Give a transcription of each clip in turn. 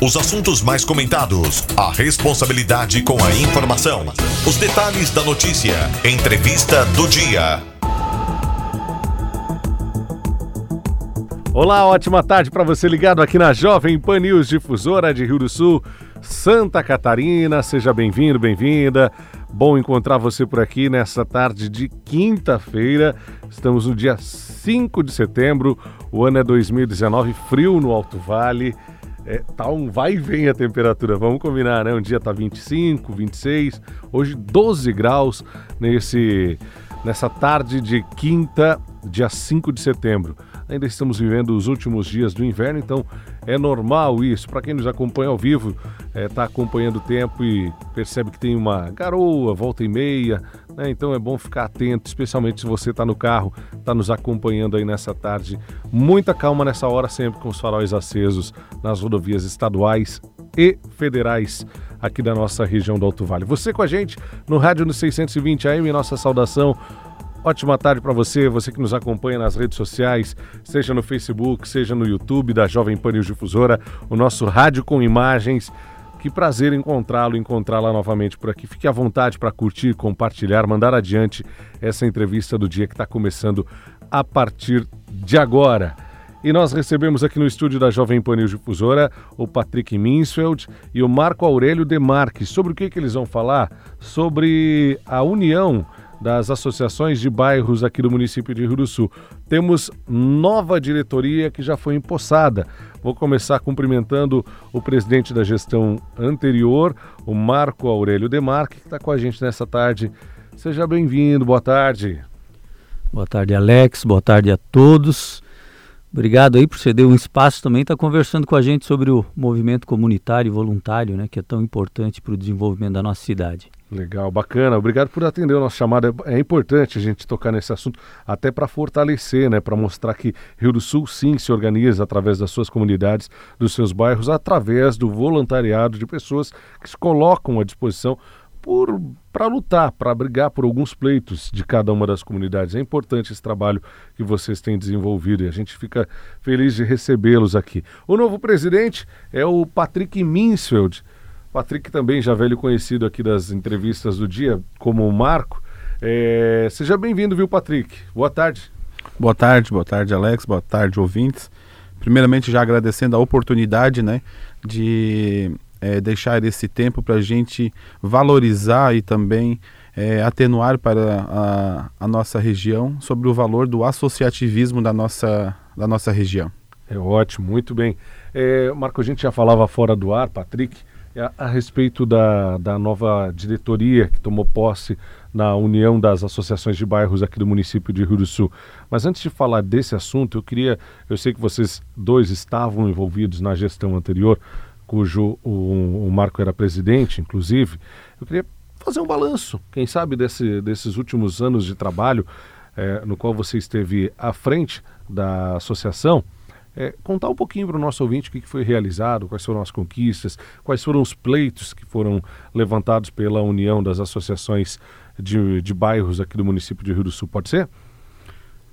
Os assuntos mais comentados, a responsabilidade com a informação, os detalhes da notícia, entrevista do dia. Olá, ótima tarde para você ligado aqui na Jovem Pan News Difusora de Rio do Sul, Santa Catarina. Seja bem-vindo, bem-vinda. Bom encontrar você por aqui nessa tarde de quinta-feira. Estamos no dia 5 de setembro, o ano é 2019, frio no Alto Vale. É, tá um vai e vem a temperatura, vamos combinar, né? Um dia tá 25, 26, hoje 12 graus nesse, nessa tarde de quinta, dia 5 de setembro. Ainda estamos vivendo os últimos dias do inverno, então é normal isso. Para quem nos acompanha ao vivo, está é, tá acompanhando o tempo e percebe que tem uma garoa, volta e meia, né? Então é bom ficar atento, especialmente se você está no carro, está nos acompanhando aí nessa tarde. Muita calma nessa hora, sempre com os faróis acesos nas rodovias estaduais e federais aqui da nossa região do Alto Vale. Você com a gente no rádio no 620 AM, nossa saudação Ótima tarde para você, você que nos acompanha nas redes sociais, seja no Facebook, seja no YouTube da Jovem Pan News Difusora, o nosso rádio com imagens. Que prazer encontrá-lo, encontrá-la novamente por aqui. Fique à vontade para curtir, compartilhar, mandar adiante essa entrevista do dia que está começando a partir de agora. E nós recebemos aqui no estúdio da Jovem Pan News Difusora o Patrick Minsfeld e o Marco Aurélio Demarque. Sobre o que, que eles vão falar? Sobre a união das associações de bairros aqui do município de Rio do Sul. Temos nova diretoria que já foi empossada. Vou começar cumprimentando o presidente da gestão anterior, o Marco Aurélio Demarque, que está com a gente nessa tarde. Seja bem-vindo, boa tarde. Boa tarde, Alex, boa tarde a todos. Obrigado aí por ceder um espaço também, está conversando com a gente sobre o movimento comunitário e voluntário, né, que é tão importante para o desenvolvimento da nossa cidade. Legal, bacana. Obrigado por atender o nosso chamado. É, é importante a gente tocar nesse assunto, até para fortalecer, né, para mostrar que Rio do Sul sim se organiza através das suas comunidades, dos seus bairros, através do voluntariado de pessoas que se colocam à disposição para lutar, para brigar por alguns pleitos de cada uma das comunidades. É importante esse trabalho que vocês têm desenvolvido e a gente fica feliz de recebê-los aqui. O novo presidente é o Patrick Minsfeld Patrick também já velho conhecido aqui das entrevistas do dia, como o Marco. É, seja bem-vindo, viu, Patrick? Boa tarde. Boa tarde, boa tarde, Alex, boa tarde, ouvintes. Primeiramente, já agradecendo a oportunidade, né, de é, deixar esse tempo para a gente valorizar e também é, atenuar para a, a, nossa região sobre o valor do associativismo da nossa, da nossa região. É ótimo, muito bem. É, Marco, a gente já falava fora do ar, Patrick, a, a respeito da, da nova diretoria que tomou posse na União das Associações de Bairros aqui do município de Rio do Sul. Mas antes de falar desse assunto, eu queria, eu sei que vocês dois estavam envolvidos na gestão anterior, cujo o, o Marco era presidente, inclusive. Eu queria fazer um balanço, quem sabe, desse, desses últimos anos de trabalho é, no qual você esteve à frente da associação é, contar um pouquinho para o nosso ouvinte o que foi realizado, quais foram as conquistas, quais foram os pleitos que foram levantados pela União das Associações de, de Bairros aqui do município de Rio do Sul. Pode ser?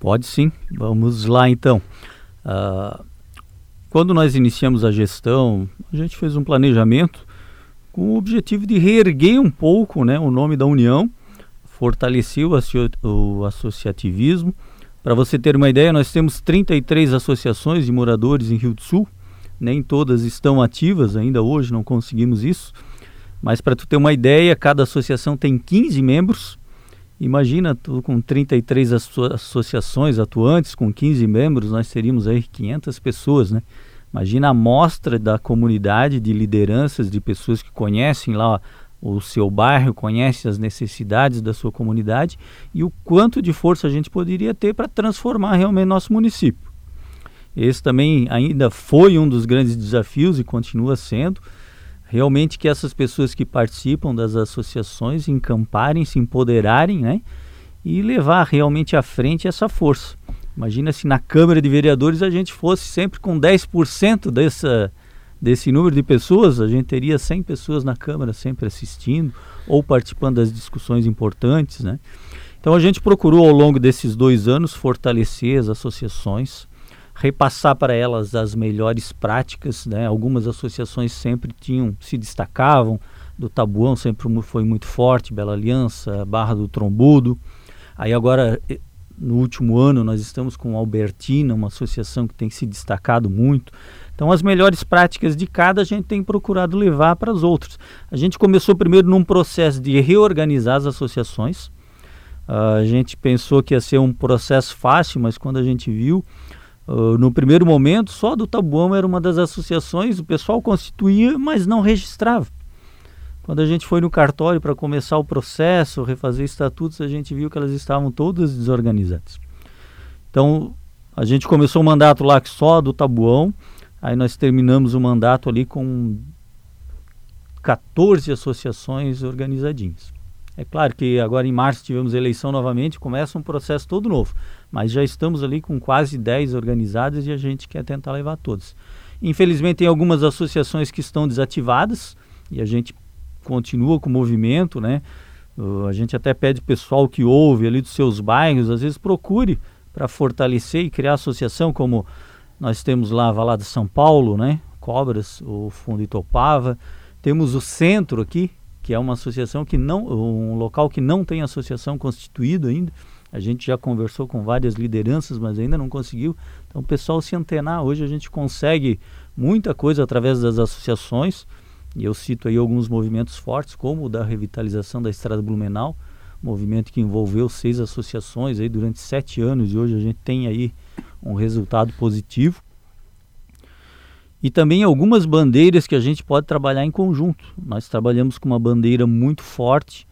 Pode sim. Vamos lá então. Uh, quando nós iniciamos a gestão, a gente fez um planejamento com o objetivo de reerguer um pouco né, o nome da União, fortalecer o, o associativismo para você ter uma ideia, nós temos 33 associações de moradores em Rio do Sul. Nem todas estão ativas ainda hoje, não conseguimos isso. Mas para tu ter uma ideia, cada associação tem 15 membros. Imagina, tu com 33 asso associações atuantes, com 15 membros, nós teríamos aí 500 pessoas, né? Imagina a amostra da comunidade de lideranças, de pessoas que conhecem lá o seu bairro, conhece as necessidades da sua comunidade e o quanto de força a gente poderia ter para transformar realmente nosso município. Esse também ainda foi um dos grandes desafios e continua sendo. Realmente que essas pessoas que participam das associações encamparem, se empoderarem, né? E levar realmente à frente essa força. Imagina se na Câmara de Vereadores a gente fosse sempre com 10% dessa, desse número de pessoas, a gente teria 100 pessoas na Câmara sempre assistindo ou participando das discussões importantes, né? Então a gente procurou ao longo desses dois anos fortalecer as associações, repassar para elas as melhores práticas. Né? Algumas associações sempre tinham, se destacavam, do Tabuão sempre foi muito forte, Bela Aliança, Barra do Trombudo. Aí agora, no último ano, nós estamos com Albertina, uma associação que tem se destacado muito. Então, as melhores práticas de cada a gente tem procurado levar para as outras. A gente começou primeiro num processo de reorganizar as associações. Uh, a gente pensou que ia ser um processo fácil, mas quando a gente viu, uh, no primeiro momento, só do Tabuão era uma das associações, o pessoal constituía, mas não registrava. Quando a gente foi no cartório para começar o processo, refazer estatutos, a gente viu que elas estavam todas desorganizadas. Então, a gente começou o mandato lá só do Tabuão, aí nós terminamos o mandato ali com 14 associações organizadinhas. É claro que agora em março tivemos eleição novamente, começa um processo todo novo, mas já estamos ali com quase 10 organizadas e a gente quer tentar levar todas. Infelizmente tem algumas associações que estão desativadas e a gente continua com o movimento, né? A gente até pede pessoal que ouve ali dos seus bairros, às vezes procure para fortalecer e criar associação, como nós temos lá a Valada São Paulo, né? Cobras, o Fundo Itopava. Temos o Centro aqui, que é uma associação que não, um local que não tem associação constituído ainda. A gente já conversou com várias lideranças, mas ainda não conseguiu. Então, o pessoal se antenar. Hoje a gente consegue muita coisa através das associações. E eu cito aí alguns movimentos fortes, como o da revitalização da Estrada Blumenau, movimento que envolveu seis associações aí durante sete anos e hoje a gente tem aí um resultado positivo. E também algumas bandeiras que a gente pode trabalhar em conjunto. Nós trabalhamos com uma bandeira muito forte,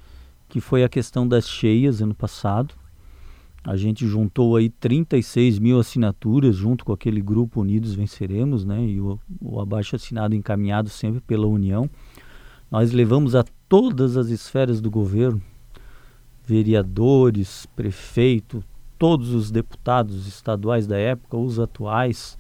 que foi a questão das cheias ano passado. A gente juntou aí 36 mil assinaturas junto com aquele grupo Unidos Venceremos, né? E o, o abaixo assinado encaminhado sempre pela União. Nós levamos a todas as esferas do governo, vereadores, prefeito, todos os deputados estaduais da época, os atuais,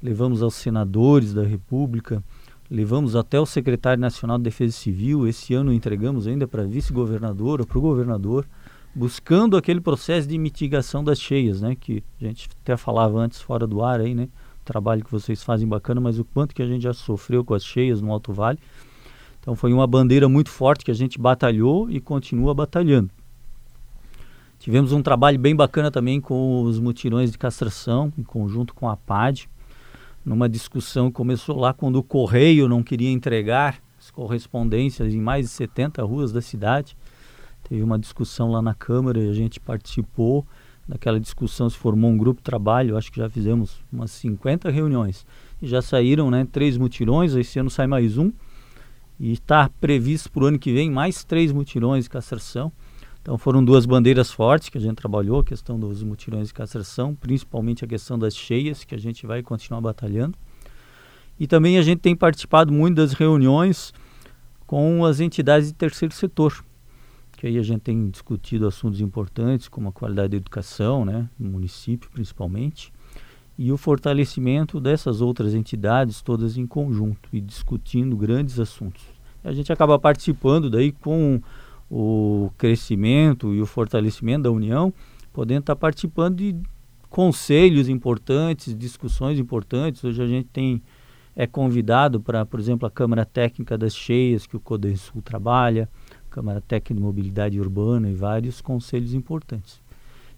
levamos aos senadores da República, levamos até o secretário nacional de Defesa Civil. Esse ano entregamos ainda para vice-governador ou para o governador buscando aquele processo de mitigação das cheias, né? Que a gente até falava antes fora do ar aí, né? O trabalho que vocês fazem bacana, mas o quanto que a gente já sofreu com as cheias no Alto Vale. Então foi uma bandeira muito forte que a gente batalhou e continua batalhando. Tivemos um trabalho bem bacana também com os mutirões de castração, em conjunto com a PAD, numa discussão que começou lá quando o Correio não queria entregar as correspondências em mais de 70 ruas da cidade. Teve uma discussão lá na Câmara e a gente participou. Naquela discussão se formou um grupo de trabalho, acho que já fizemos umas 50 reuniões. E já saíram né, três mutirões, esse ano sai mais um. E está previsto para o ano que vem mais três mutirões de castração. Então foram duas bandeiras fortes que a gente trabalhou, a questão dos mutirões de castração, principalmente a questão das cheias, que a gente vai continuar batalhando. E também a gente tem participado muito das reuniões com as entidades de terceiro setor, que aí a gente tem discutido assuntos importantes como a qualidade da educação, né, no município principalmente, e o fortalecimento dessas outras entidades todas em conjunto e discutindo grandes assuntos. A gente acaba participando daí com o crescimento e o fortalecimento da União, podendo estar participando de conselhos importantes, discussões importantes. Hoje a gente tem é convidado para, por exemplo, a Câmara Técnica das Cheias, que o Codensul trabalha, Câmara Técnica de Mobilidade Urbana e vários conselhos importantes.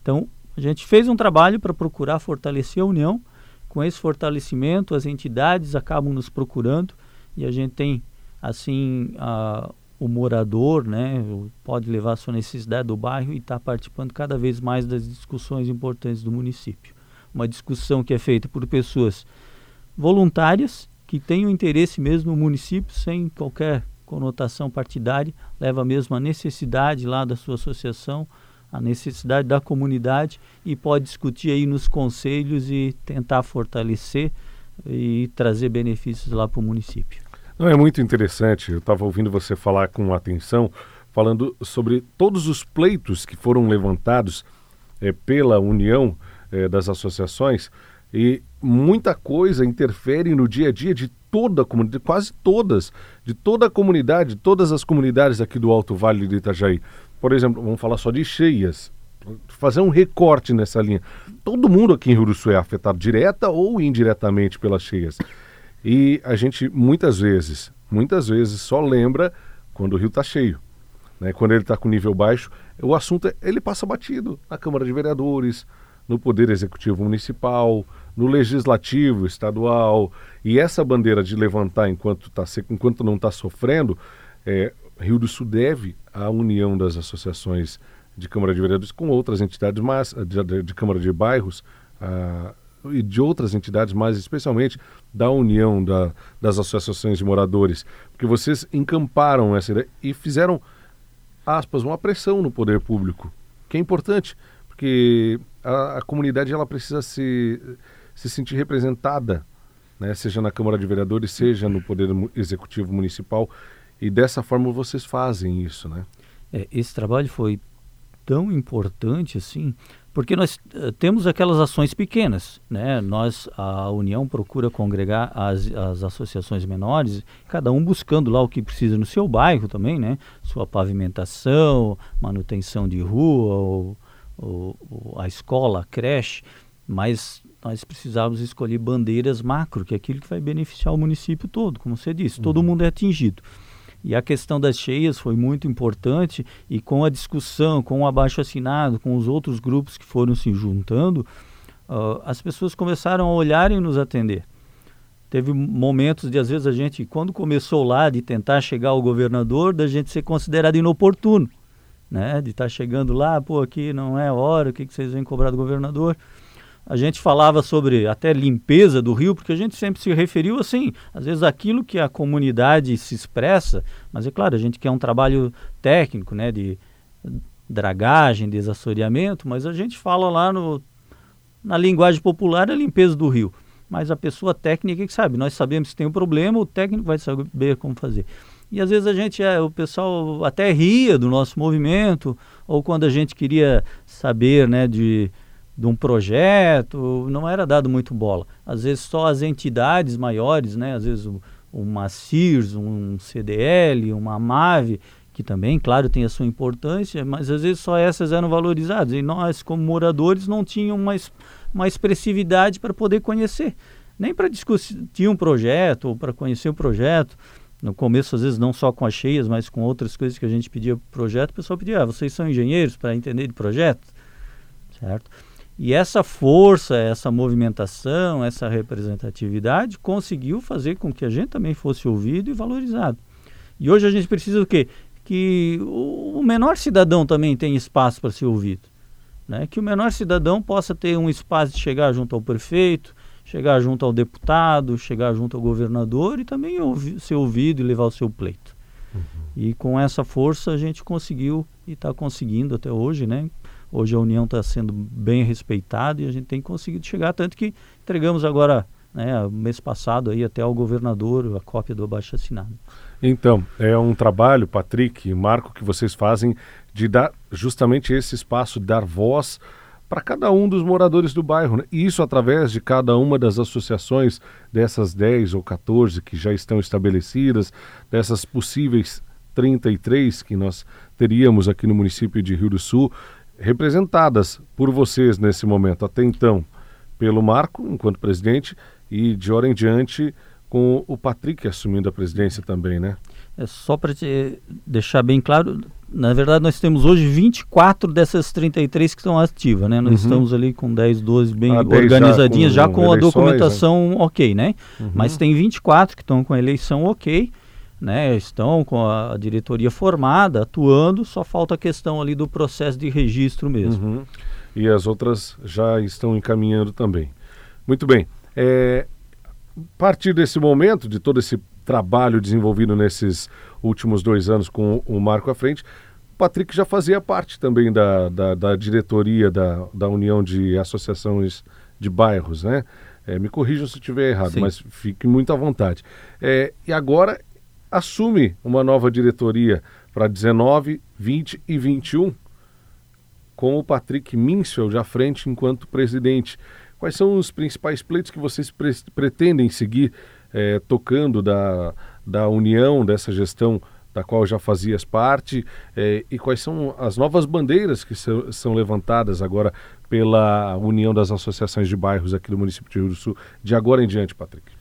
Então, a gente fez um trabalho para procurar fortalecer a União. Com esse fortalecimento, as entidades acabam nos procurando e a gente tem, assim, a, o morador, né, pode levar a sua necessidade do bairro e está participando cada vez mais das discussões importantes do município. Uma discussão que é feita por pessoas voluntárias que têm o interesse mesmo no município sem qualquer conotação partidária, leva mesmo a necessidade lá da sua associação, a necessidade da comunidade e pode discutir aí nos conselhos e tentar fortalecer e trazer benefícios lá para o município. Não é muito interessante, eu estava ouvindo você falar com atenção, falando sobre todos os pleitos que foram levantados é, pela União é, das Associações e muita coisa interfere no dia a dia de toda a comunidade, quase todas, de toda a comunidade, todas as comunidades aqui do Alto Vale do Itajaí. Por exemplo, vamos falar só de cheias. fazer um recorte nessa linha. Todo mundo aqui em Sul é afetado direta ou indiretamente pelas cheias. E a gente muitas vezes, muitas vezes só lembra quando o rio está cheio. Né? Quando ele está com nível baixo, o assunto é, ele passa batido na Câmara de Vereadores, no Poder Executivo Municipal, no Legislativo Estadual. E essa bandeira de levantar enquanto, tá, enquanto não está sofrendo, é, Rio do Sul deve à união das associações de Câmara de Vereadores com outras entidades, mas, de, de, de Câmara de Bairros ah, e de outras entidades, mas especialmente da união da, das associações de moradores, porque vocês encamparam essa ideia e fizeram, aspas, uma pressão no poder público, que é importante, porque a, a comunidade ela precisa se, se sentir representada, né, seja na Câmara de Vereadores, seja no Poder Executivo Municipal, e dessa forma vocês fazem isso, né? É, esse trabalho foi tão importante assim, porque nós uh, temos aquelas ações pequenas, né? Nós, a União procura congregar as, as associações menores, cada um buscando lá o que precisa no seu bairro também, né? Sua pavimentação, manutenção de rua, ou, ou, ou a escola, a creche, mas nós precisávamos escolher bandeiras macro, que é aquilo que vai beneficiar o município todo, como você disse, uhum. todo mundo é atingido. E a questão das cheias foi muito importante e com a discussão, com o abaixo assinado, com os outros grupos que foram se juntando, uh, as pessoas começaram a olhar e nos atender. Teve momentos de, às vezes, a gente, quando começou lá, de tentar chegar ao governador, da gente ser considerado inoportuno, né? De estar tá chegando lá, pô, aqui não é hora, o que, que vocês vêm cobrar do governador? A gente falava sobre até limpeza do rio, porque a gente sempre se referiu assim, às vezes aquilo que a comunidade se expressa, mas é claro, a gente quer um trabalho técnico, né, de dragagem, desassoreamento, mas a gente fala lá no, na linguagem popular a limpeza do rio. Mas a pessoa técnica que sabe, nós sabemos que tem um problema, o técnico vai saber como fazer. E às vezes a gente, é, o pessoal até ria do nosso movimento, ou quando a gente queria saber, né, de de um projeto, não era dado muito bola. Às vezes só as entidades maiores, né? às vezes uma CIRS, um CDL, uma MAVE, que também, claro, tem a sua importância, mas às vezes só essas eram valorizadas. E nós, como moradores, não tínhamos uma, uma expressividade para poder conhecer, nem para discutir um projeto ou para conhecer o um projeto. No começo, às vezes, não só com as cheias, mas com outras coisas que a gente pedia para o projeto, o pessoal pedia, ah, vocês são engenheiros para entender de projeto? Certo? E essa força, essa movimentação, essa representatividade conseguiu fazer com que a gente também fosse ouvido e valorizado. E hoje a gente precisa do quê? Que o menor cidadão também tenha espaço para ser ouvido. Né? Que o menor cidadão possa ter um espaço de chegar junto ao prefeito, chegar junto ao deputado, chegar junto ao governador e também ouvir, ser ouvido e levar o seu pleito. Uhum. E com essa força a gente conseguiu e está conseguindo até hoje, né? Hoje a União está sendo bem respeitada e a gente tem conseguido chegar, tanto que entregamos agora, né, mês passado, aí até ao governador a cópia do abaixo assinado. Então, é um trabalho, Patrick e Marco, que vocês fazem de dar justamente esse espaço, dar voz para cada um dos moradores do bairro. Né? Isso através de cada uma das associações, dessas 10 ou 14 que já estão estabelecidas, dessas possíveis 33 que nós teríamos aqui no município de Rio do Sul representadas por vocês nesse momento, até então, pelo Marco, enquanto presidente, e de hora em diante com o Patrick assumindo a presidência também, né? É só para deixar bem claro, na verdade nós temos hoje 24 dessas 33 que estão ativas, né? Nós uhum. estamos ali com 10, 12 bem ah, organizadinhas, já com, já com eleições, a documentação né? ok, né? Uhum. Mas tem 24 que estão com a eleição ok né, estão com a diretoria formada, atuando, só falta a questão ali do processo de registro mesmo. Uhum. E as outras já estão encaminhando também. Muito bem. É, a partir desse momento, de todo esse trabalho desenvolvido nesses últimos dois anos com o Marco à frente, o Patrick já fazia parte também da, da, da diretoria da, da União de Associações de Bairros, né? É, me corrijam se eu estiver errado, Sim. mas fique muito à vontade. É, e agora assume uma nova diretoria para 19, 20 e 21, com o Patrick Minsfeld à frente enquanto presidente. Quais são os principais pleitos que vocês pre pretendem seguir eh, tocando da, da união, dessa gestão da qual já fazias parte, eh, e quais são as novas bandeiras que so, são levantadas agora pela União das Associações de Bairros aqui do município de Rio do Sul, de agora em diante, Patrick?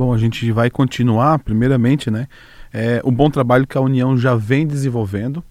Bom, a gente vai continuar, primeiramente, né, é, o bom trabalho que a União já vem desenvolvendo.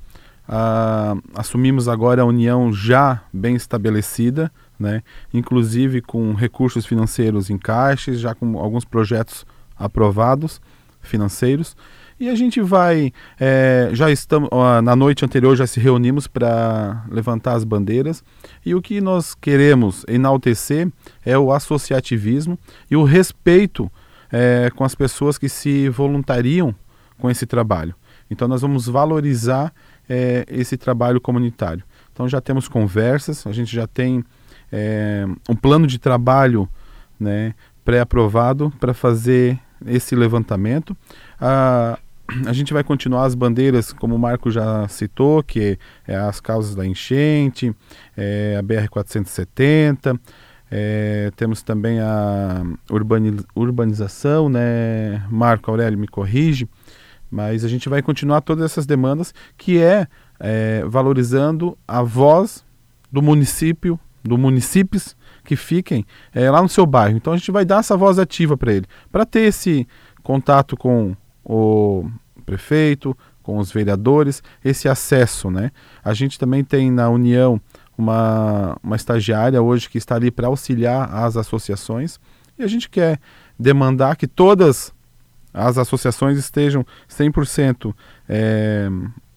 Ah, assumimos agora a União já bem estabelecida, né, inclusive com recursos financeiros em caixas, já com alguns projetos aprovados financeiros. E a gente vai, é, já estamos, na noite anterior já se reunimos para levantar as bandeiras e o que nós queremos enaltecer é o associativismo e o respeito é, com as pessoas que se voluntariam com esse trabalho. Então nós vamos valorizar é, esse trabalho comunitário. Então já temos conversas, a gente já tem é, um plano de trabalho né, pré-aprovado para fazer esse levantamento. A, a gente vai continuar as bandeiras, como o Marco já citou, que é as causas da enchente, é a BR-470, é, temos também a urbanização, né? Marco Aurélio me corrige, mas a gente vai continuar todas essas demandas, que é, é valorizando a voz do município, do municípios que fiquem é, lá no seu bairro. Então a gente vai dar essa voz ativa para ele, para ter esse contato com o prefeito, com os vereadores, esse acesso, né? A gente também tem na União uma, uma estagiária hoje que está ali para auxiliar as associações e a gente quer demandar que todas as associações estejam 100% é,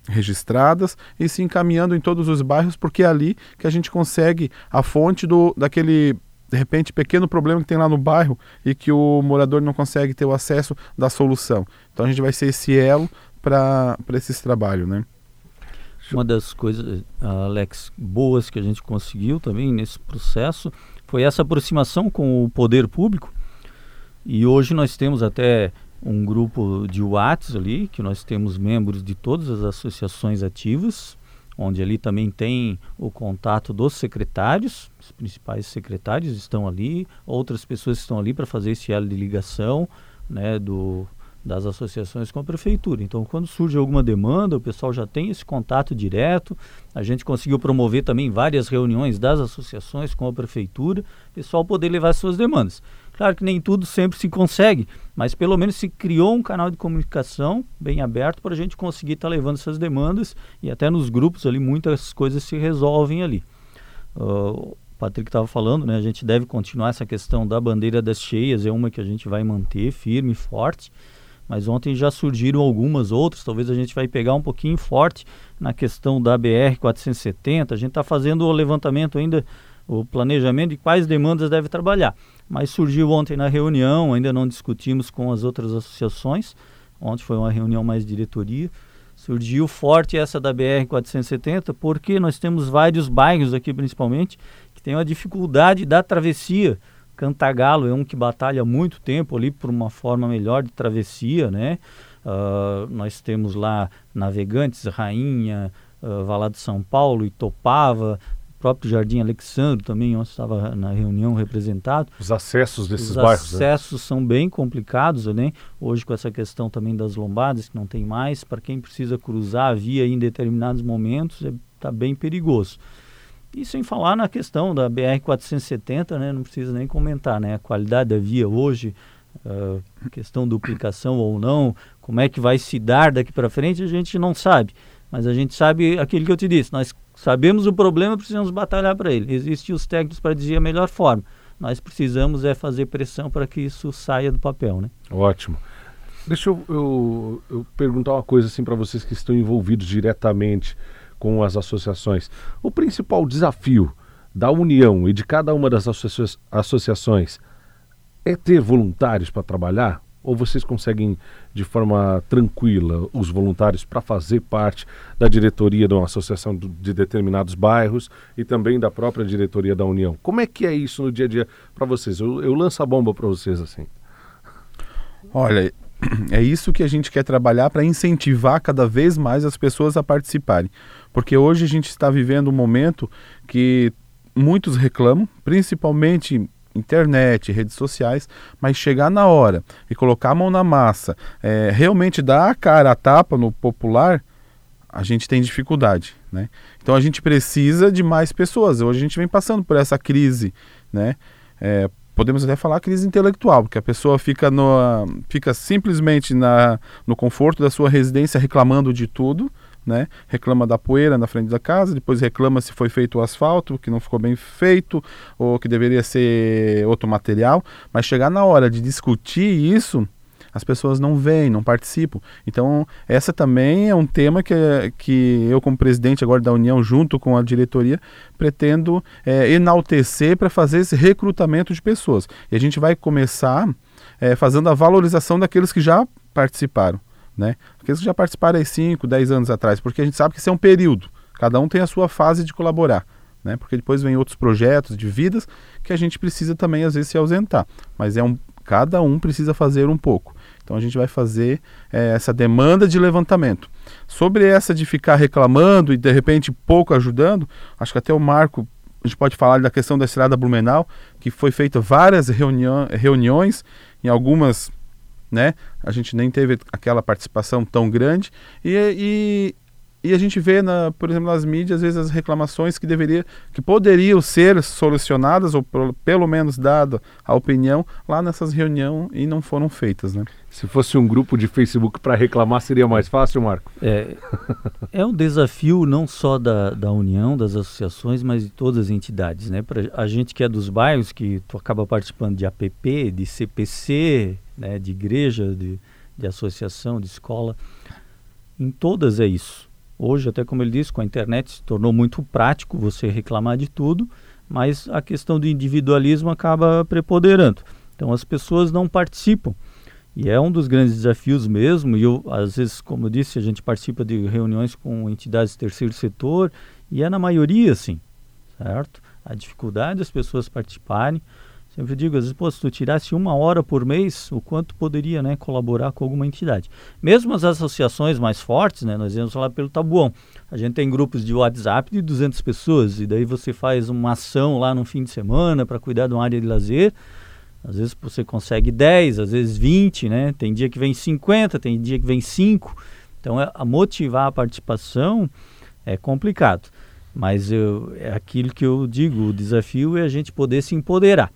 registradas e se encaminhando em todos os bairros, porque é ali que a gente consegue a fonte do, daquele de repente, pequeno problema que tem lá no bairro e que o morador não consegue ter o acesso da solução. Então a gente vai ser esse elo para esse trabalho, né? Uma das coisas, Alex, boas que a gente conseguiu também nesse processo foi essa aproximação com o poder público. E hoje nós temos até um grupo de WhatsApp ali, que nós temos membros de todas as associações ativas, onde ali também tem o contato dos secretários, os principais secretários estão ali, outras pessoas estão ali para fazer esse elo de ligação né, do, das associações com a prefeitura. Então, quando surge alguma demanda, o pessoal já tem esse contato direto. A gente conseguiu promover também várias reuniões das associações com a prefeitura, o pessoal poder levar suas demandas. Claro que nem tudo sempre se consegue, mas pelo menos se criou um canal de comunicação bem aberto para a gente conseguir estar tá levando essas demandas e até nos grupos ali muitas coisas se resolvem ali. Uh, Patrick estava falando, né? A gente deve continuar essa questão da bandeira das cheias, é uma que a gente vai manter firme e forte. Mas ontem já surgiram algumas outras, talvez a gente vai pegar um pouquinho forte na questão da BR 470. A gente está fazendo o levantamento ainda, o planejamento de quais demandas deve trabalhar. Mas surgiu ontem na reunião, ainda não discutimos com as outras associações, ontem foi uma reunião mais diretoria, surgiu forte essa da BR-470, porque nós temos vários bairros aqui principalmente, que tem uma dificuldade da travessia, Cantagalo é um que batalha muito tempo ali por uma forma melhor de travessia, né? Uh, nós temos lá Navegantes, Rainha, uh, Valado de São Paulo, Itopava, próprio Jardim Alexandre também, onde estava na reunião representado. Os acessos desses Os bairros. Os né? acessos né? são bem complicados, né? Hoje com essa questão também das lombadas, que não tem mais, para quem precisa cruzar a via em determinados momentos, está é, tá bem perigoso. E sem falar na questão da BR-470, né? Não precisa nem comentar, né? A qualidade da via hoje, uh, questão duplicação ou não, como é que vai se dar daqui para frente, a gente não sabe. Mas a gente sabe aquilo que eu te disse, nós Sabemos o problema, precisamos batalhar para ele. Existem os técnicos para dizer a melhor forma. Nós precisamos é fazer pressão para que isso saia do papel, né? Ótimo. Deixa eu, eu, eu perguntar uma coisa assim para vocês que estão envolvidos diretamente com as associações. O principal desafio da União e de cada uma das associa associações é ter voluntários para trabalhar? Ou vocês conseguem, de forma tranquila, os voluntários para fazer parte da diretoria de uma associação de determinados bairros e também da própria diretoria da União? Como é que é isso no dia a dia para vocês? Eu, eu lanço a bomba para vocês assim. Olha, é isso que a gente quer trabalhar para incentivar cada vez mais as pessoas a participarem. Porque hoje a gente está vivendo um momento que muitos reclamam, principalmente internet, redes sociais, mas chegar na hora e colocar a mão na massa, é, realmente dar a cara a tapa no popular, a gente tem dificuldade, né? Então a gente precisa de mais pessoas. Hoje a gente vem passando por essa crise, né? É, podemos até falar crise intelectual, porque a pessoa fica, no, fica simplesmente na, no conforto da sua residência reclamando de tudo, né? Reclama da poeira na frente da casa, depois reclama se foi feito o asfalto, que não ficou bem feito, ou que deveria ser outro material, mas chegar na hora de discutir isso, as pessoas não vêm, não participam. Então, essa também é um tema que, que eu, como presidente agora da União, junto com a diretoria, pretendo é, enaltecer para fazer esse recrutamento de pessoas. E a gente vai começar é, fazendo a valorização daqueles que já participaram. Né? Aqueles que já participaram aí 5, 10 anos atrás, porque a gente sabe que isso é um período. Cada um tem a sua fase de colaborar. Né? Porque depois vem outros projetos de vidas que a gente precisa também às vezes se ausentar. Mas é um, cada um precisa fazer um pouco. Então a gente vai fazer é, essa demanda de levantamento. Sobre essa de ficar reclamando e de repente pouco ajudando, acho que até o Marco, a gente pode falar da questão da estrada Blumenau, que foi feita várias reuniões, em algumas né, a gente nem teve aquela participação tão grande, e, e e a gente vê, na, por exemplo, nas mídias, às vezes as reclamações que deveria, que poderiam ser solucionadas, ou pelo menos dada a opinião, lá nessas reuniões e não foram feitas. Né? Se fosse um grupo de Facebook para reclamar, seria mais fácil, Marco? É, é um desafio não só da, da União, das associações, mas de todas as entidades. Né? Pra, a gente que é dos bairros, que tu acaba participando de APP, de CPC, né? de igreja, de, de associação, de escola, em todas é isso Hoje, até como ele disse, com a internet se tornou muito prático você reclamar de tudo, mas a questão do individualismo acaba preponderando. Então as pessoas não participam. E é um dos grandes desafios mesmo, e eu, às vezes, como eu disse, a gente participa de reuniões com entidades do terceiro setor, e é na maioria assim, certo? A dificuldade das pessoas participarem, Sempre digo, às vezes, pô, se tu tirasse uma hora por mês, o quanto poderia né, colaborar com alguma entidade. Mesmo as associações mais fortes, né, nós íamos falar pelo Tabuão, a gente tem grupos de WhatsApp de 200 pessoas, e daí você faz uma ação lá no fim de semana para cuidar de uma área de lazer, às vezes você consegue 10, às vezes 20, né? Tem dia que vem 50, tem dia que vem 5. Então, é, a motivar a participação é complicado. Mas eu, é aquilo que eu digo, o desafio é a gente poder se empoderar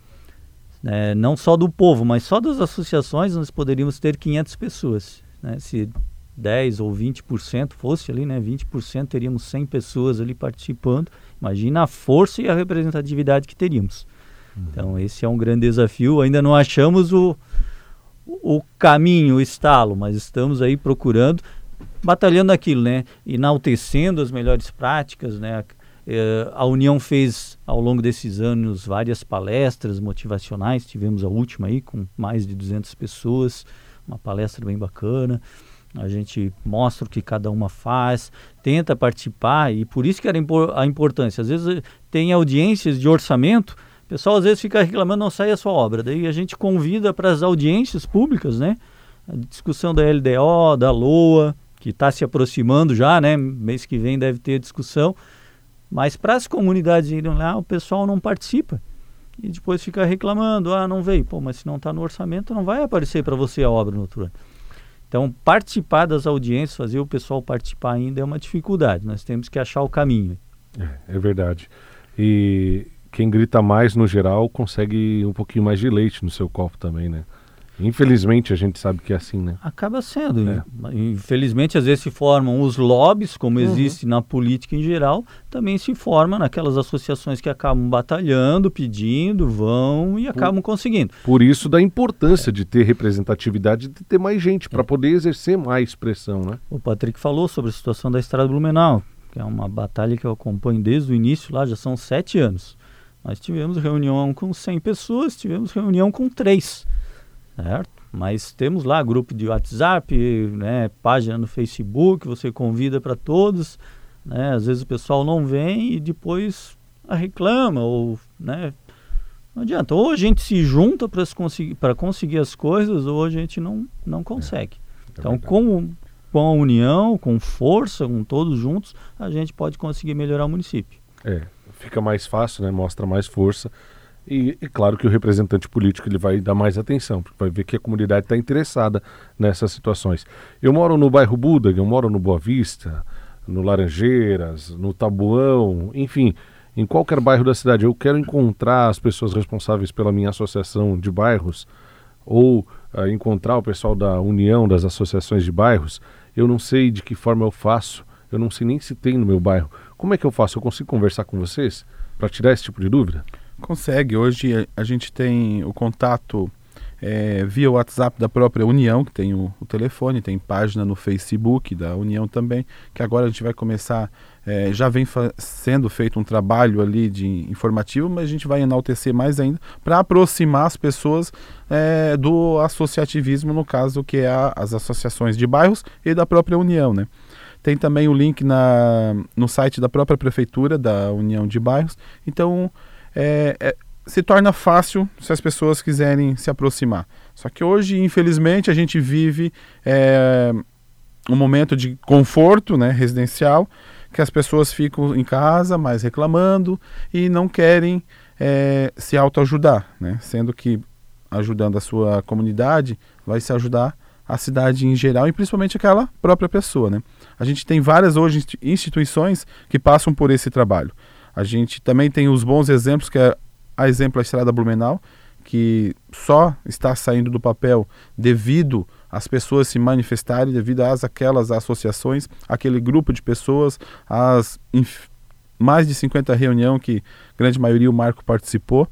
né, não só do povo, mas só das associações nós poderíamos ter 500 pessoas. Né? Se 10 ou 20% fosse ali, né, 20% teríamos 100 pessoas ali participando. Imagina a força e a representatividade que teríamos. Uhum. Então esse é um grande desafio. Ainda não achamos o, o caminho, o estalo, mas estamos aí procurando, batalhando aquilo, né, enaltecendo as melhores práticas, né, eh, a União fez ao longo desses anos várias palestras motivacionais, tivemos a última aí com mais de 200 pessoas, uma palestra bem bacana. A gente mostra o que cada uma faz, tenta participar e por isso que era a importância. Às vezes tem audiências de orçamento, o pessoal às vezes fica reclamando não sai a sua obra. Daí a gente convida para as audiências públicas, né? A discussão da LDO, da LOA, que está se aproximando já, né? Mês que vem deve ter discussão mas para as comunidades irem lá, o pessoal não participa. E depois fica reclamando, ah, não veio. Pô, mas se não está no orçamento, não vai aparecer para você a obra noturna. Então, participar das audiências, fazer o pessoal participar ainda é uma dificuldade. Nós temos que achar o caminho. É, é verdade. E quem grita mais, no geral, consegue um pouquinho mais de leite no seu copo também, né? Infelizmente a gente sabe que é assim, né? Acaba sendo. É. Infelizmente, às vezes se formam os lobbies, como uhum. existe na política em geral, também se forma naquelas associações que acabam batalhando, pedindo, vão e acabam por, conseguindo. Por isso da importância é. de ter representatividade, de ter mais gente, para é. poder exercer mais pressão, né? O Patrick falou sobre a situação da Estrada Blumenau, que é uma batalha que eu acompanho desde o início, lá já são sete anos. Nós tivemos reunião com 100 pessoas, tivemos reunião com três certo? Mas temos lá grupo de WhatsApp, né, página no Facebook, você convida para todos, né? Às vezes o pessoal não vem e depois reclama ou, né? Não adianta. Ou a gente se junta para conseguir, conseguir as coisas, ou a gente não, não consegue. É, é então, com, com a união, com força, com todos juntos, a gente pode conseguir melhorar o município. É, fica mais fácil, né? Mostra mais força E, e, claro que o representante político ele vai dar mais atenção, porque vai ver que a comunidade está interessada nessas situações. Eu moro no bairro Buda, eu moro no Boa Vista, no Laranjeiras, no Tabuão, enfim, em qualquer bairro da cidade. Eu quero encontrar as pessoas responsáveis pela minha associação de bairros ou uh, encontrar o pessoal da União das Associações de Bairros. Eu não sei de que forma eu faço, eu não sei nem se tem no meu bairro. Como é que eu faço? Eu consigo conversar com vocês para tirar esse tipo de dúvida? Consegue. Hoje a gente tem o contato é, via WhatsApp da própria União, que tem o, o, telefone, tem página no Facebook da União também, que agora a gente vai começar, é, já vem sendo feito um trabalho ali de informativo, mas a gente vai enaltecer mais ainda para aproximar as pessoas é, do associativismo, no caso que é a, as associações de bairros e da própria União, né? Tem também o link na, no site da própria prefeitura da União de Bairros. Então, é, é, se torna fácil se as pessoas quiserem se aproximar. Só que hoje, infelizmente, a gente vive é, um momento de conforto né, residencial, que as pessoas ficam em casa mais reclamando e não querem é, se autoajudar, né? sendo que ajudando a sua comunidade vai se ajudar a cidade em geral e principalmente aquela própria pessoa. Né? A gente tem várias hoje instituições que passam por esse trabalho. A gente também tem os bons exemplos, que é a exemplo a Estrada Blumenau, que só está saindo do papel devido às pessoas se manifestarem, devido às aquelas associações, aquele grupo de pessoas, as mais de 50 reuniões que grande maioria o Marco participou,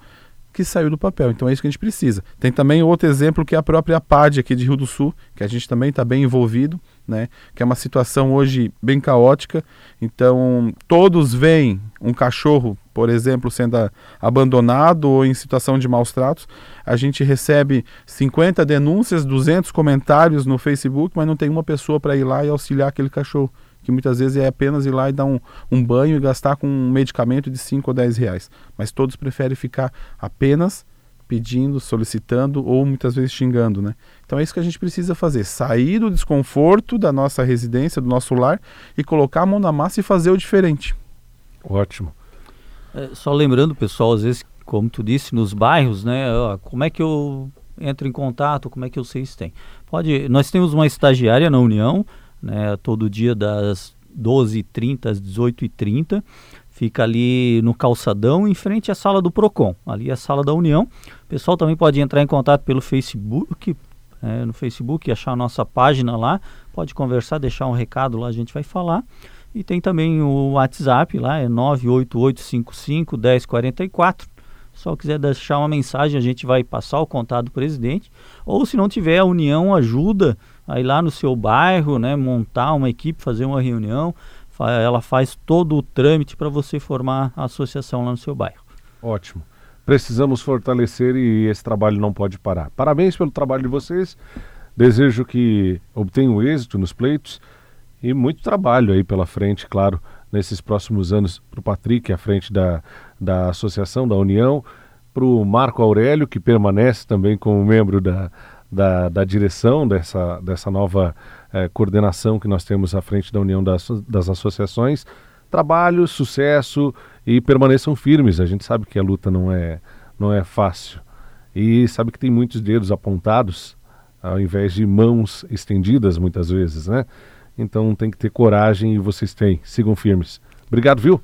que saiu do papel. Então é isso que a gente precisa. Tem também outro exemplo que é a própria PAD aqui de Rio do Sul, que a gente também está bem envolvido, né? Que é uma situação hoje bem caótica. Então todos veem um cachorro, por exemplo, sendo abandonado ou em situação de maus tratos. A gente recebe 50 denúncias, 200 comentários no Facebook, mas não tem uma pessoa para ir lá e auxiliar aquele cachorro que muitas vezes é apenas ir lá e dar um, um banho e gastar com um medicamento de 5 ou 10 reais. Mas todos preferem ficar apenas pedindo, solicitando ou muitas vezes xingando, né? Então é isso que a gente precisa fazer, sair do desconforto da nossa residência, do nosso lar e colocar a mão na massa e fazer o diferente. Ótimo. É, só lembrando, pessoal, às vezes, como tu disse, nos bairros, né? Ó, como é que eu entro em contato? Como é que eu sei se tem? Pode. Nós temos uma estagiária na União né, todo dia das 12h30 às 18h30. Fica ali no calçadão, em frente à sala do PROCON, ali é a sala da União. O pessoal também pode entrar em contato pelo Facebook, é, no Facebook, achar a nossa página lá, pode conversar, deixar um recado lá, a gente vai falar. E tem também o WhatsApp lá, é 98855 1044. Só quiser deixar uma mensagem, a gente vai passar o contato do presidente. Ou se não tiver, a União ajuda aí lá no seu bairro, né, montar uma equipe, fazer uma reunião, ela faz todo o trâmite para você formar a associação lá no seu bairro. Ótimo. Precisamos fortalecer e esse trabalho não pode parar. Parabéns pelo trabalho de vocês. Desejo que obtenham êxito nos pleitos e muito trabalho aí pela frente, claro, nesses próximos anos para o Patrick à frente da, da Associação da União, para o Marco Aurélio, que permanece também como membro da, da, da direção dessa, dessa nova eh, coordenação que nós temos à frente da União das, das Associações. Trabalho, sucesso e permaneçam firmes. A gente sabe que a luta não é, não é fácil e sabe que tem muitos dedos apontados ao invés de mãos estendidas muitas vezes, né? Então tem que ter coragem e vocês têm. Sigam firmes. Obrigado, viu?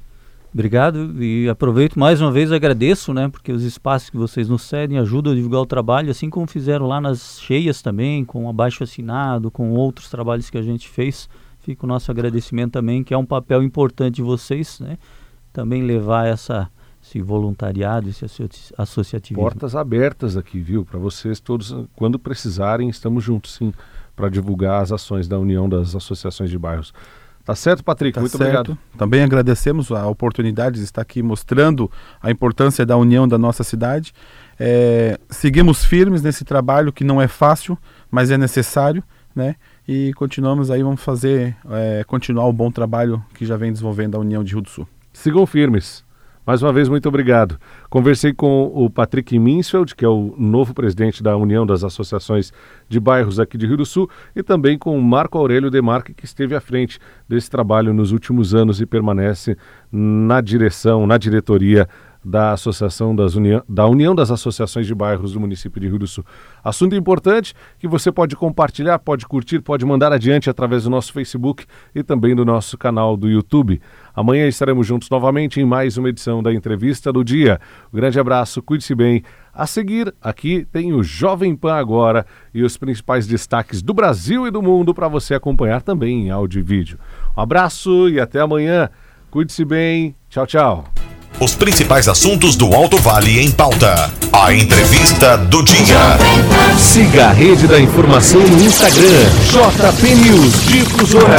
Obrigado e aproveito mais uma vez agradeço, né, porque os espaços que vocês nos cedem ajudam a divulgar o trabalho, assim como fizeram lá nas cheias também, com abaixo assinado, com outros trabalhos que a gente fez. Fica o nosso agradecimento também, que é um papel importante de vocês, né, também levar essa esse voluntariado, esse associativismo. Portas abertas aqui, viu, para vocês todos, quando precisarem, estamos juntos sim para divulgar as ações da União das Associações de Bairros. Tá certo, Patrick? Tá Muito certo. obrigado. Também agradecemos a oportunidade de estar aqui mostrando a importância da união da nossa cidade. É, seguimos firmes nesse trabalho que não é fácil, mas é necessário, né? E continuamos aí, vamos fazer, é, continuar o bom trabalho que já vem desenvolvendo a União de Rio do Sul. Sigam firmes. Mais uma vez, muito obrigado. Conversei com o Patrick Minsfeld, que é o novo presidente da União das Associações de Bairros aqui de Rio do Sul, e também com o Marco Aurélio Demarque, que esteve à frente desse trabalho nos últimos anos e permanece na direção, na diretoria da Associação das União, da União das Associações de Bairros do município de Rio do Sul. Assunto importante que você pode compartilhar, pode curtir, pode mandar adiante através do nosso Facebook e também do nosso canal do YouTube. Amanhã estaremos juntos novamente em mais uma edição da Entrevista do Dia. Um grande abraço, cuide-se bem. A seguir, aqui tem o Jovem Pan Agora e os principais destaques do Brasil e do mundo para você acompanhar também em áudio e vídeo. Um abraço e até amanhã. Cuide-se bem. Tchau, tchau. Os principais assuntos do Alto Vale em pauta. A entrevista do dia. Siga a rede da informação no Instagram, JP News Difusora.